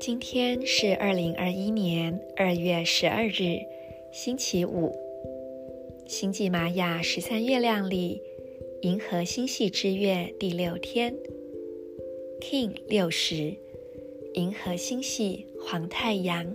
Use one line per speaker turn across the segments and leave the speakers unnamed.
今天是二零二一年二月十二日，星期五。星际玛雅十三月亮里，银河星系之月第六天，King 六十，银河星系黄太阳。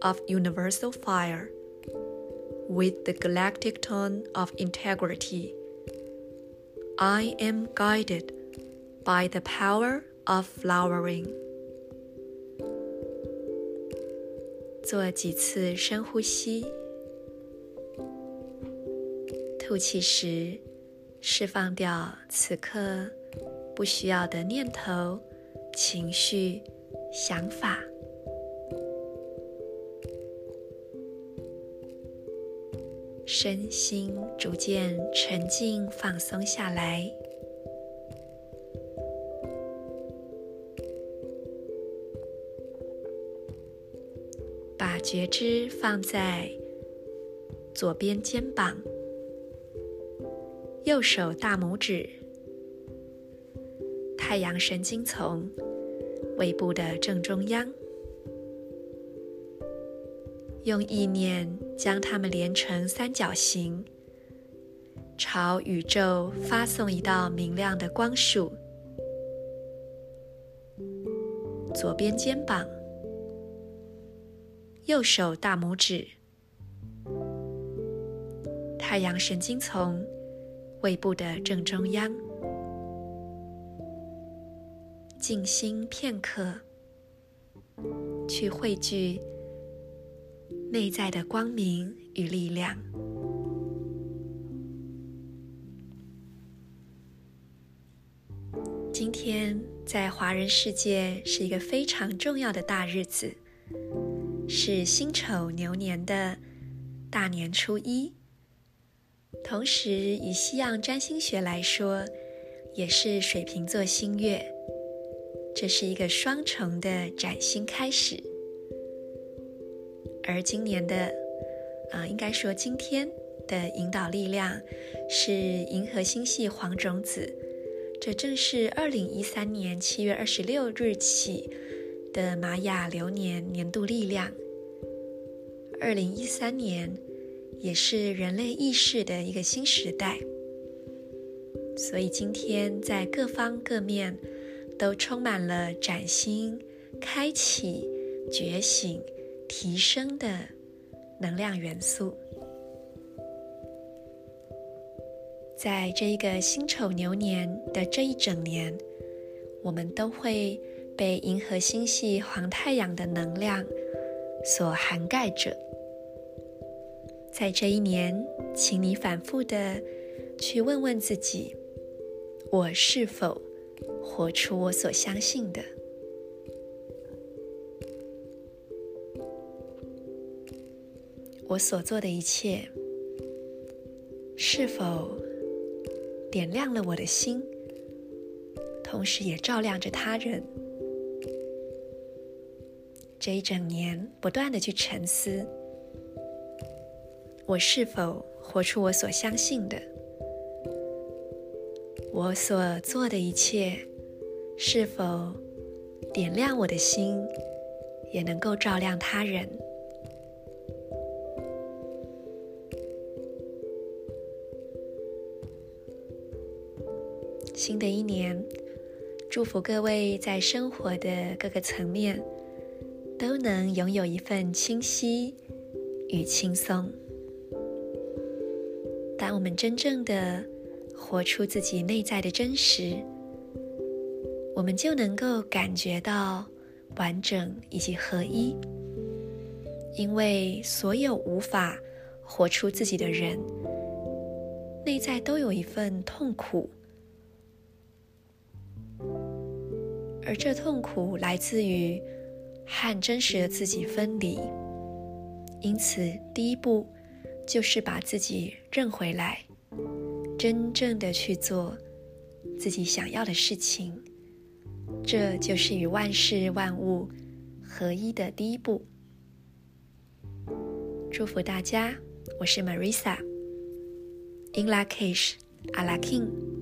of universal fire with the galactic tone of integrity. I am guided by the power of flowering. 做几次深呼吸，吐气时释放掉此刻不需要的念头、情绪、想法， 身心逐渐沉静放松下来。把觉知放在左边肩膀、右手大拇指、太阳神经丛、胃部的正中央，用意念将它们连成三角形，朝宇宙发送一道明亮的光束。左边肩膀。右手大拇指，太阳神经丛，胃部的正中央，静心片刻，去汇聚内在的光明与力量。今天在华人世界是一个非常重要的大日子。是辛丑牛年的大年初一，同时以西洋占星学来说，也是水瓶座新月。这是一个双重的崭新开始。而今年的，啊、应该说今天的引导力量是银河星系黄种子，这正是二零一三年七月二十六日起。的玛雅流年年度力量，二零一三年也是人类意识的一个新时代，所以今天在各方各面都充满了崭新、开启、觉醒、提升的能量元素。在这一个辛丑牛年的这一整年，我们都会。被银河星系黄太阳的能量所涵盖着，在这一年，请你反复的去问问自己：我是否活出我所相信的？我所做的一切，是否点亮了我的心，同时也照亮着他人？这一整年，不断的去沉思：我是否活出我所相信的？我所做的一切，是否点亮我的心，也能够照亮他人？新的一年，祝福各位在生活的各个层面。都能拥有一份清晰与轻松。当我们真正的活出自己内在的真实，我们就能够感觉到完整以及合一。因为所有无法活出自己的人，内在都有一份痛苦，而这痛苦来自于和真实的自己分离。因此，第一步就是把自己认回来，真正的去做自己想要的事情。这就是与万事万物合一的第一步。祝福大家，我是 Marisa，In Lak'ech, Ala K'in。